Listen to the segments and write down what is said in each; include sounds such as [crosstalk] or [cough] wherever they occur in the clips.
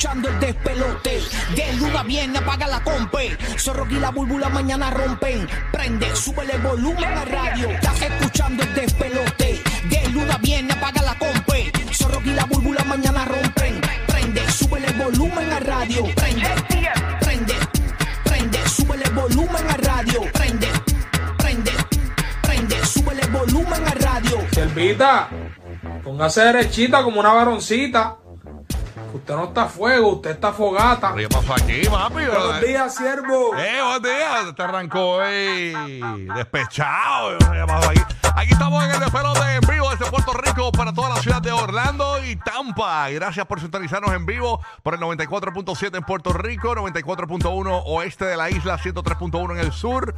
escuchando el despelote. De luna viene, apaga la compe. Zorro y la búlbula mañana rompen. Prende, súbele el volumen a radio. Estás escuchando el despelote. De luna viene, apaga la compe. Zorro y la búlbula mañana rompen. Prende, súbele el volumen a radio. Prende, prende, prende, súbele el volumen a radio. Prende, prende, prende, súbele el volumen a radio. Selvita, póngase derechita como una varoncita. Usted no está fuego, usted está fogata. ¿Qué pasó aquí, papi? Buenos días, siervo. Eh, buenos días. Te arrancó hoy despechado. ¿Qué pasó aquí? Aquí estamos en el despelote en vivo desde Puerto Rico para toda la ciudad de Orlando y Tampa. Gracias por sintonizarnos en vivo por el 94.7 en Puerto Rico, 94.1 oeste de la isla, 103.1 en el sur.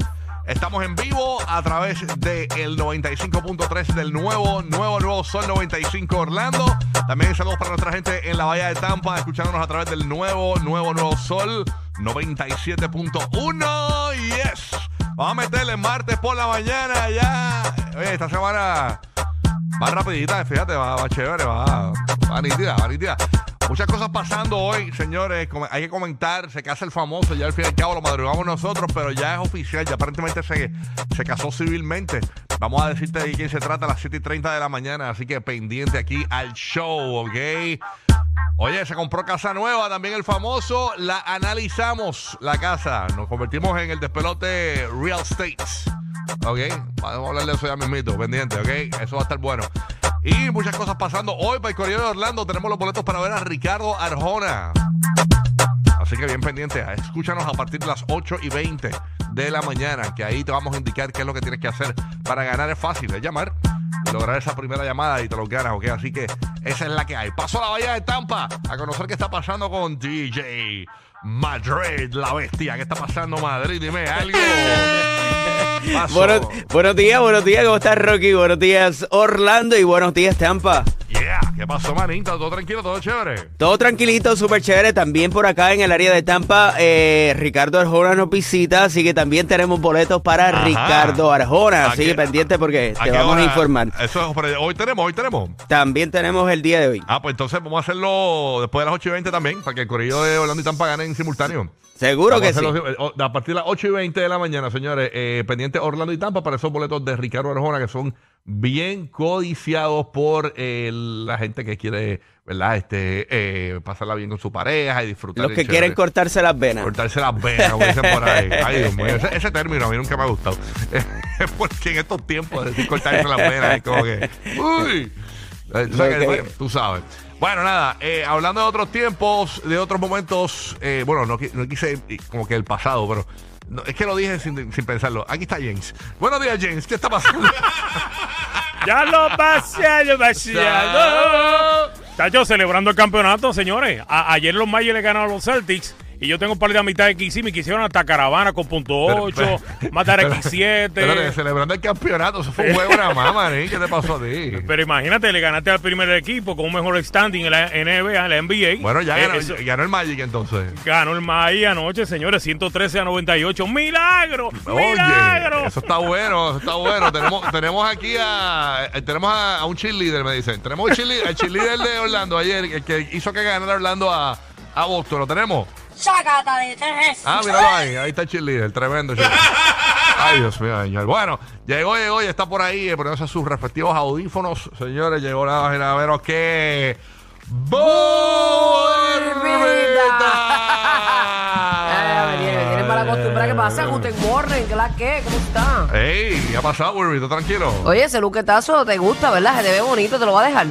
Estamos en vivo a través del 95.3 del nuevo, nuevo, nuevo Sol 95 Orlando. También saludos para nuestra gente en la Bahía de Tampa, escuchándonos a través del nuevo, nuevo, nuevo Sol 97.1. Yes. Vamos a meterle martes por la mañana ya. Oye, esta semana va rapidita, fíjate, va, va chévere, va, va nítida, va nítida. Muchas cosas pasando hoy, señores. Hay que comentar, se casa el famoso, ya al fin y al cabo lo madrugamos nosotros, pero ya es oficial, ya aparentemente se, se casó civilmente. Vamos a decirte de quién se trata a las 7 y 30 de la mañana, así que pendiente aquí al show, ¿ok? Oye, se compró casa nueva, también el famoso. La analizamos, la casa. Nos convertimos en el despelote Real Estate. ¿Ok? Vamos a hablar de eso ya mismito, pendiente, ¿ok? Eso va a estar bueno. Y muchas cosas pasando. Hoy para el Correo Orlando tenemos los boletos para ver a Ricardo Arjona. Así que bien pendiente. Escúchanos a partir de las 8 y 20 de la mañana, que ahí te vamos a indicar qué es lo que tienes que hacer para ganar. Es fácil, es llamar lograr esa primera llamada y te lo ganas, ¿ok? Así que esa es la que hay. Paso a la bahía de Tampa a conocer qué está pasando con DJ Madrid, la bestia. ¿Qué está pasando, Madrid? Dime algo. Buenos, buenos días, buenos días, ¿cómo estás, Rocky? Buenos días, Orlando, y buenos días, Tampa. ¿Qué pasó, manita? ¿Todo tranquilo? ¿Todo chévere? Todo tranquilito, súper chévere. También por acá en el área de Tampa, eh, Ricardo Arjona nos visita, así que también tenemos boletos para Ajá. Ricardo Arjona. Así que pendiente porque ¿A te vamos hora? a informar. Eso es, pero hoy tenemos, hoy tenemos. También tenemos el día de hoy. Ah, pues entonces vamos a hacerlo después de las 8 y 20 también, para que el corrido de Orlando y Tampa ganen en simultáneo. Seguro Vamos que a sí. eh, A partir de las 8 y 20 de la mañana, señores, eh, pendiente Orlando y Tampa para esos boletos de Ricardo Arjona que son bien codiciados por eh, la gente que quiere, ¿verdad? Este, eh, pasarla bien con su pareja y disfrutar. Los que quieren cortarse las venas. Cortarse las venas, como dicen por ahí. [laughs] Ay, Dios mío. Ese, ese término a mí nunca me ha gustado. [laughs] Porque en estos tiempos decir cortarse las venas es como que. ¡Uy! Eh, tú sabes, que- bueno, tú sabes. Bueno, nada, eh, hablando de otros tiempos, de otros momentos, bueno, no, no quise como que el pasado, pero no, es que lo dije sin, sin pensarlo. Aquí está James. Buenos días, James. ¿Qué está pasando? [laughs] Ya lo paseado, paseado. Chacho, celebrando el campeonato, señores. A- ayer los Magic le ganaron a los Celtics. Y yo tengo un par de amistades que hicimos y que hicieron hasta caravana con punto 8, matar X7. Espérate, celebrando el campeonato. Eso fue un juego nada más, manín. ¿Qué te pasó a ti? Pero imagínate, le ganaste al primer equipo con un mejor standing en la NBA, en la NBA. Bueno, ya Eh, ganó, eso- ganó el Magic entonces. ganó el Magic anoche, señores, 113 a 98. ¡Milagro! ¡Milagro! Oye, eso está bueno, eso está bueno. tenemos, tenemos aquí a, eh, tenemos a, a un cheerleader, me dicen. Tenemos un cheerleader, el cheerleader de Orlando ayer, el que hizo que ganara Orlando a, a Boston. ¿Lo tenemos? Sácata de tres. Ah, míralo ahí. Ahí está el cheerleader, tremendo. [laughs] Ay, Dios mío, señor. Bueno, llegó, llegó y está por ahí eh, poniéndose sus respectivos audífonos. Señores, llegó la página a veros [laughs] que... Eh, me tiene, me tiene mala costumbre. ¿Qué pasa? Guten Morning, ¿qué la qué? ¿Cómo está? Ey, ¿qué ha pasado, Burrito? Tranquilo. Oye, ese luquetazo te gusta, ¿verdad? Se te ve bonito, te lo va a dejar.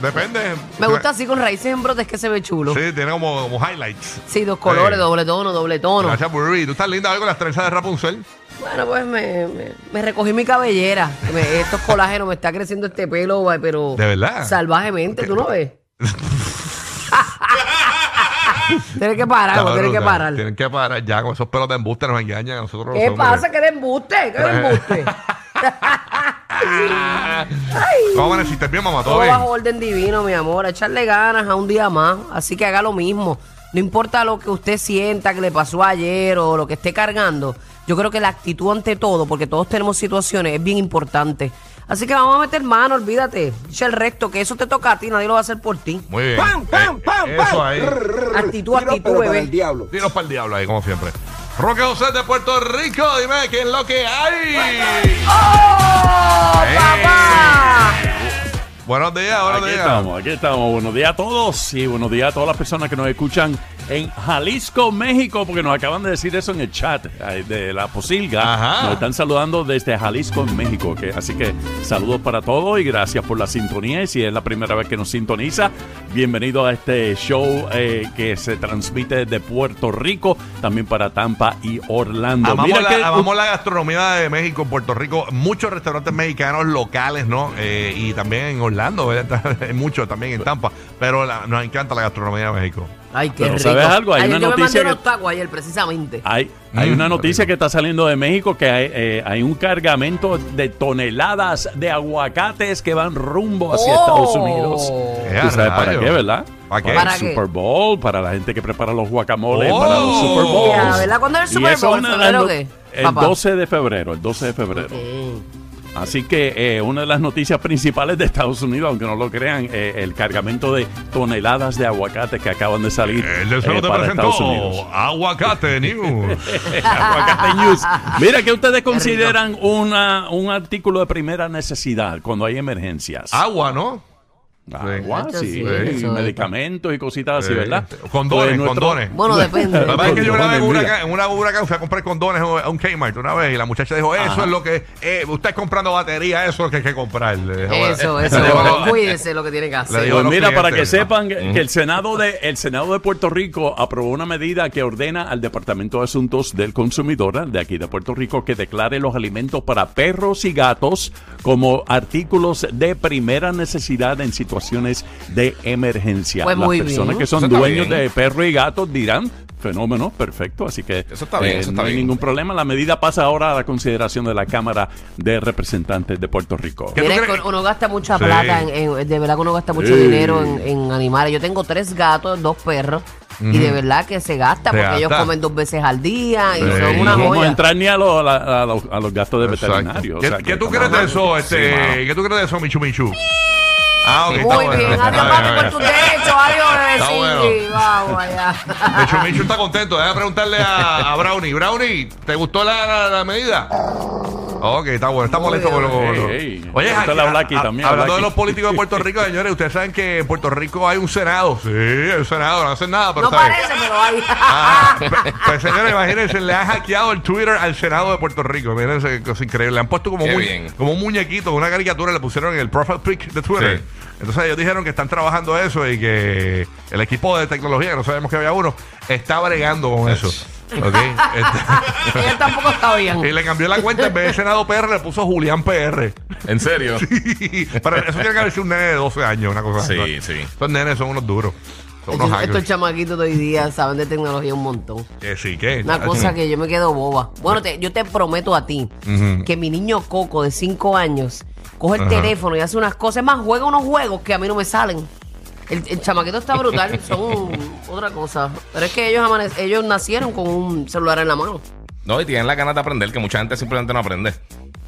Depende. Me gusta así con raíces en brotes que se ve chulo. Sí, tiene como, como highlights. Sí, dos colores, Sí. doble tono, doble tono. Gracias. ¿Tú estás linda hoy con las trenzas de Rapunzel? Bueno, pues me, me- me recogí mi cabellera. Me- estos colágenos, me está creciendo este pelo, va, pero. ¿De verdad? Salvajemente, ¿tú no ves? [laughs] tienes que parar, Está tienes que brutal. parar. Tienen que parar ya con esos pelos de embuste nos engañan a nosotros los ¿Qué hombres. pasa? ¿Qué de embuste? ¿Qué de [laughs] embuste? [laughs] ¿Cómo amaneciste bien, mamá? ¿Todo Todo bien? bajo orden divino, mi amor. A echarle ganas a un día más. Así que haga lo mismo. No importa lo que usted sienta que le pasó ayer o lo que esté cargando. Yo creo que la actitud ante todo, porque todos tenemos situaciones, es bien importante. Así que vamos a meter mano, olvídate. Echa el resto, que eso te toca a ti, nadie lo va a hacer por ti. Muy bien. ¡Pam, pam, Eh, pam, Eso pam! ahí. Actitud, actitud, bebé. diablo. Tiros para el diablo ahí, como siempre. Roque José de Puerto Rico, dime qué es lo que hay. ¡Oh, papá! Buenos días, buenos Aquí días. estamos, aquí estamos. Buenos días a todos y buenos días a todas las personas que nos escuchan en Jalisco, México, porque nos acaban de decir eso en el chat de la Posilga. Ajá. Nos están saludando desde Jalisco, México. que- así que saludos para todos y gracias por la sintonía. Y si es la primera vez que nos sintoniza, bienvenido a este show eh, que se transmite desde Puerto Rico, también para Tampa y Orlando. Amamos, Mira la, que- amamos la gastronomía de México, Puerto Rico, muchos restaurantes mexicanos locales, ¿no? Eh, y también en Orlando, [laughs] muchos también en Tampa, pero la- nos encanta la gastronomía de México. Ay, qué Pero rico. ¿sabes algo? Hay Ayer una yo me noticia mandé que- unos tacos ayer, precisamente. Hay, hay Mm, una noticia rico. que está saliendo de México que hay, eh, hay un cargamento de toneladas de aguacates que van rumbo hacia Oh. Estados Unidos. ¿Tú sabes para qué, verdad? ¿Para qué? ¿Para el qué? Super Bowl, para la gente que prepara los guacamoles, Oh. para los Super Ya, Bowls. ¿verdad? ¿Cuándo es el Super Bowl? es una de ¿Febrero las no- qué, El papá? 12 de febrero, el 12 de febrero. Así que eh, una de las noticias principales de Estados Unidos, aunque no lo crean, eh, el cargamento de toneladas de aguacates que acaban de salir El del eh, te para Estados Unidos. presentó Aguacate News. [laughs] Aguacate News. Mira que ustedes consideran una, un artículo de primera necesidad cuando hay emergencias. Agua, ¿no? Agua, sí, eso. medicamentos y cositas así, Sí. ¿verdad? Condones, Pues nuestro- condones. Bueno, [laughs] depende. Lo que pasa es que yo una vez en, Condones, una, mira. en una huracán fui a comprar condones a un Kmart una vez y la muchacha dijo, eso Ajá. es lo que, eh, usted comprando batería, eso es lo que hay que comprar. Eso, eso. dijo, Cuídese lo que tiene que Le hacer. digo Pues mira, para que sepan que el Senado de el Senado de Puerto Rico aprobó una medida que ordena al Departamento de Asuntos del Consumidor de aquí de Puerto Rico que declare los alimentos para perros y gatos como artículos de primera necesidad en situaciones de emergencia. Pues Las muy personas bien. que son dueños bien. de perros y gatos dirán Fenómeno, perfecto. Así que Eso está bien, eh, eso está no hay bien. ningún problema. La medida pasa ahora a la consideración de la Cámara de Representantes de Puerto Rico. Uno gasta mucha Sí. plata, en, en- de verdad que uno gasta mucho Sí. dinero en, en animales. Yo tengo tres gatos, dos perros, y de verdad que se gasta, Se porque ellos comen dos veces al día y Sí. son una no vamos a joya. entrar ni a, lo- a los, a los gastos de Exacto. veterinario. o ¿Qué, sea, qué que tú crees de eso, este, qué tú crees de eso, Michu Michu? Ah, ok, está Muy bueno. bien, adiós papi bien, por tu derecho, adiós bebé, bueno. vamos allá. Michu Michu está contento. Déjame preguntarle a, a Brownie. Brownie, ¿te gustó la, la- la medida? Ok, está bueno, está molesto por lo Ey, ey. Oye, Pregúntale a Blacky a- también, hablando de los políticos de Puerto Rico, señores, ustedes saben que en Puerto Rico hay un Senado. Sí, un Senado, no hacen nada, pero No está bien. parece, pero hay. Ah, pe- pues señores, imagínense, le han hackeado el Twitter al Senado de Puerto Rico. Miren esa cosa increíble. Le han puesto como, Qué mu- bien. como un muñequito, una caricatura, le pusieron en el profile pic de Twitter. Sí. Entonces ellos dijeron que están trabajando eso y que el equipo de tecnología, que no sabemos que había uno, está bregando con eso. ¿Ok? [laughs] Este- Ellos tampoco sabían. y le cambió la cuenta, en vez de Senado PR, le puso Julián PR. ¿En serio? Pero eso tiene que haber sido un nene de 12 años, una cosa así. Sí, sí. Estos nenes son unos duros. Son unos Estos, estos hackers. chamaquitos de hoy día saben de tecnología un montón. Que sí, que. Una cosa que yo me quedo boba. Bueno, te- yo te prometo a ti Ujú. que mi niño Coco de 5 años coge el Ajá. teléfono y hace unas cosas, es más, juega unos juegos que a mí no me salen. El, el chamaquito está brutal, [laughs] son otra cosa. Pero es que ellos, ellos nacieron con un celular en la mano. No, y tienen la ganas de aprender, que mucha gente simplemente no aprende.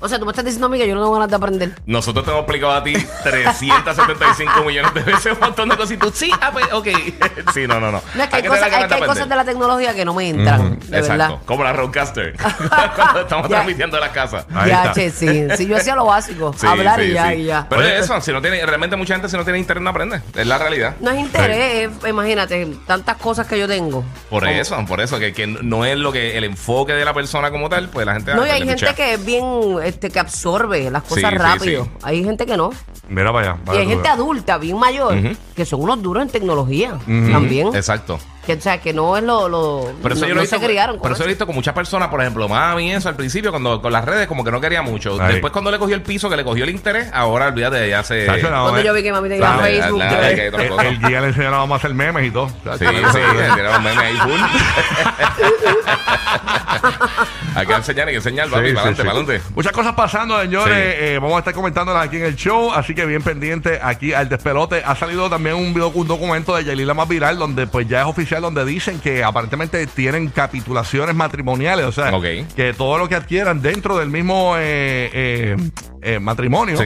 O sea, tú me estás diciendo a mí que yo no tengo ganas de aprender. Nosotros te hemos explicado a ti 375 [laughs] millones de veces un montón de cosas y tú, sí, ah, pues, ok. [laughs] sí, no, no, no. No, es que hay, cosas, ganas que hay de cosas de la tecnología que no me entran, de Exacto, verdad. como la Roadcaster. [laughs] Cuando estamos Ya. transmitiendo la casa. Ahí ya, está. che, sí. Si yo hacía lo básico, Sí, hablar y ya, y ya. Pero Oye, es eso, si no tiene, realmente mucha gente si no tiene internet no aprende. Es la realidad. No es interés, es- imagínate, tantas cosas que yo tengo. Por eso, por eso, que, que no es lo que el enfoque de la persona como tal, pues la gente No, y hay gente que es bien, este, que absorbe las cosas Sí, sí, rápido. sí. Hay gente que no. Mira para allá. y hay tú gente veas. adulta, bien mayor, que son unos duros en tecnología también. Exacto. Que, o sea, que no es lo... lo Pero eso no, yo lo no he visto, se criaron con pero eso eso. lo he visto con muchas personas, por ejemplo, mami, eso al principio, cuando con las redes, como que no quería mucho. Ahí. Después, cuando le cogió el piso, que le cogió el interés, ahora olvídate, ya se. Chacho, no, Cuando eh. yo vi que mami tenía Claro, Facebook, la- yo- la- que- El, el guía le enseñó a hacer memes y todo. Sí, sí, tiraron memes ahí full. [laughs] Hay que enseñar, hay que enseñar, papi, sí, para adelante, sí. para adelante. Muchas cosas pasando, señores. Eh, vamos a estar comentándolas aquí en el show. Así que bien pendiente aquí al despelote. Ha salido también un, video, un documento de Yailila más viral donde pues ya es oficial, donde dicen que aparentemente tienen capitulaciones matrimoniales. O sea, que todo lo que adquieran dentro del mismo eh, eh, eh, matrimonio.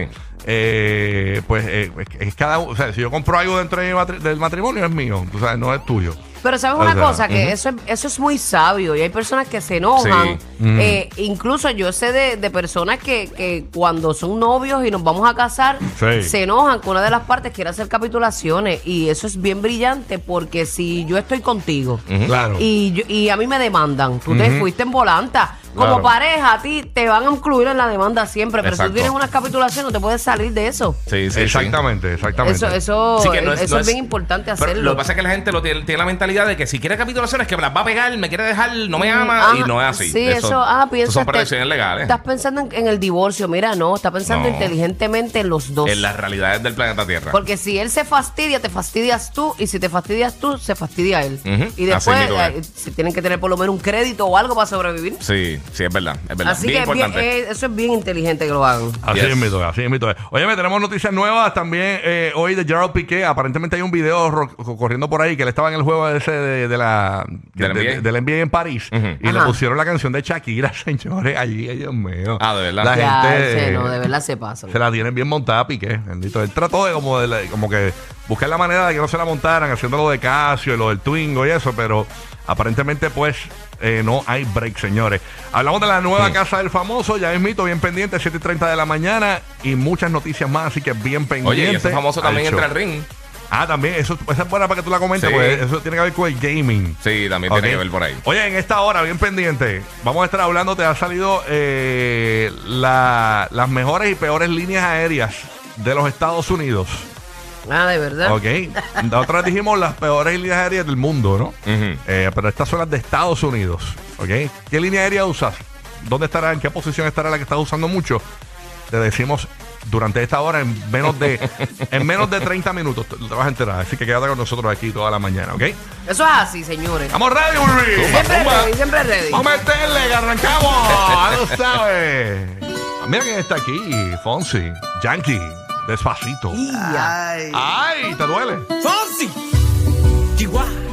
Eh, pues es cada uno, o sea, si yo compro algo dentro de mi matri- del matrimonio es mío, o sea, no es tuyo. Pero sabes O una sea, cosa, que eso, es- eso es muy sabio y hay personas que se enojan. Sí. Eh, incluso yo sé de, de personas que, que cuando son novios y nos vamos a casar, Sí. se enojan que una de las partes quiere hacer capitulaciones y eso es bien brillante porque si yo estoy contigo Claro. y, yo- y a mí me demandan, tú te fuiste en volanta. Como Claro. pareja, a ti te van a incluir en la demanda siempre, pero si Exacto. tú tienes una capitulación no te puedes salir de eso. Sí, sí, sí. exactamente, exactamente. Eso, eso, Sí, que no es- eso no es, es- bien importante Pero hacerlo. lo que pasa es que la gente lo tiene, tiene la mentalidad de que si quiere capitulaciones que me las va a pegar, me quiere dejar, no me ama y no es así. Sí, eso, ah, piensa. eso son te- predicciones legales. Estás pensando en, en el divorcio. Mira, no, está pensando No. inteligentemente en los dos. En las realidades del planeta Tierra. Porque si él se fastidia, te fastidias tú. Y si te fastidias tú, se fastidia él. Ujú, Y así después, mismo es. eh, si tienen que tener por lo menos un crédito o algo para sobrevivir. Sí, sí, es verdad. Es verdad. Así bien que bien, importante. eh, eso es bien inteligente que lo hagan. Así Yes. es mito, así es mito. Oye, me tenemos noticias nuevas también eh, hoy de Gerald Piqué. Aparentemente hay un video ro- corriendo por ahí que él estaba en el juego ese de, de la Del de- NBA. del NBA en París y le Ajá. pusieron la canción de Shakira, [laughs] señores, allí, ay, Dios mío. Ah, de verdad. La Ya, gente no, de verdad se pasan. se la tienen bien montada Piqué, bendito. Él trató de como, de la- como que buscar la manera de que no se la montaran, haciendo lo de Casio y lo del Twingo y eso, pero aparentemente pues eh, no hay break, señores. Hablamos de la nueva casa del famoso, ya es mito, bien pendiente, 7 y 30 de la mañana y muchas noticias más, así que bien pendiente. Oye, y ese famoso también show. entra al ring. Ah, también, eso, esa es buena para que tú la comentes, Sí. porque eso tiene que ver con el gaming. Sí, también tiene que ver por ahí. Oye, en esta hora, bien pendiente, vamos a estar hablando, te ha salido eh, la- las mejores y peores líneas aéreas de los Estados Unidos. Ah, de verdad. Ok. Nosotros dijimos las peores líneas aéreas del mundo, ¿no? Ujú. Eh, pero estas son las de Estados Unidos. ¿Ok? ¿Qué línea aérea usas? ¿Dónde estará? ¿En qué posición estará la que estás usando mucho? Te decimos durante esta hora en menos de [laughs] en menos de 30 minutos te, te vas a enterar. Así que quédate con nosotros aquí toda la mañana, ¿ok? Eso es así, señores. ¡Vamos ready, Ulrich! Siempre ready, siempre ready. ¡Vamos a meterle, que arrancamos! ¡Ya lo sabes! Mira quién está aquí, Fonsi, Yankee, Despacito. Ay. Ay, ¿te duele? Fonsi. Chihuahua.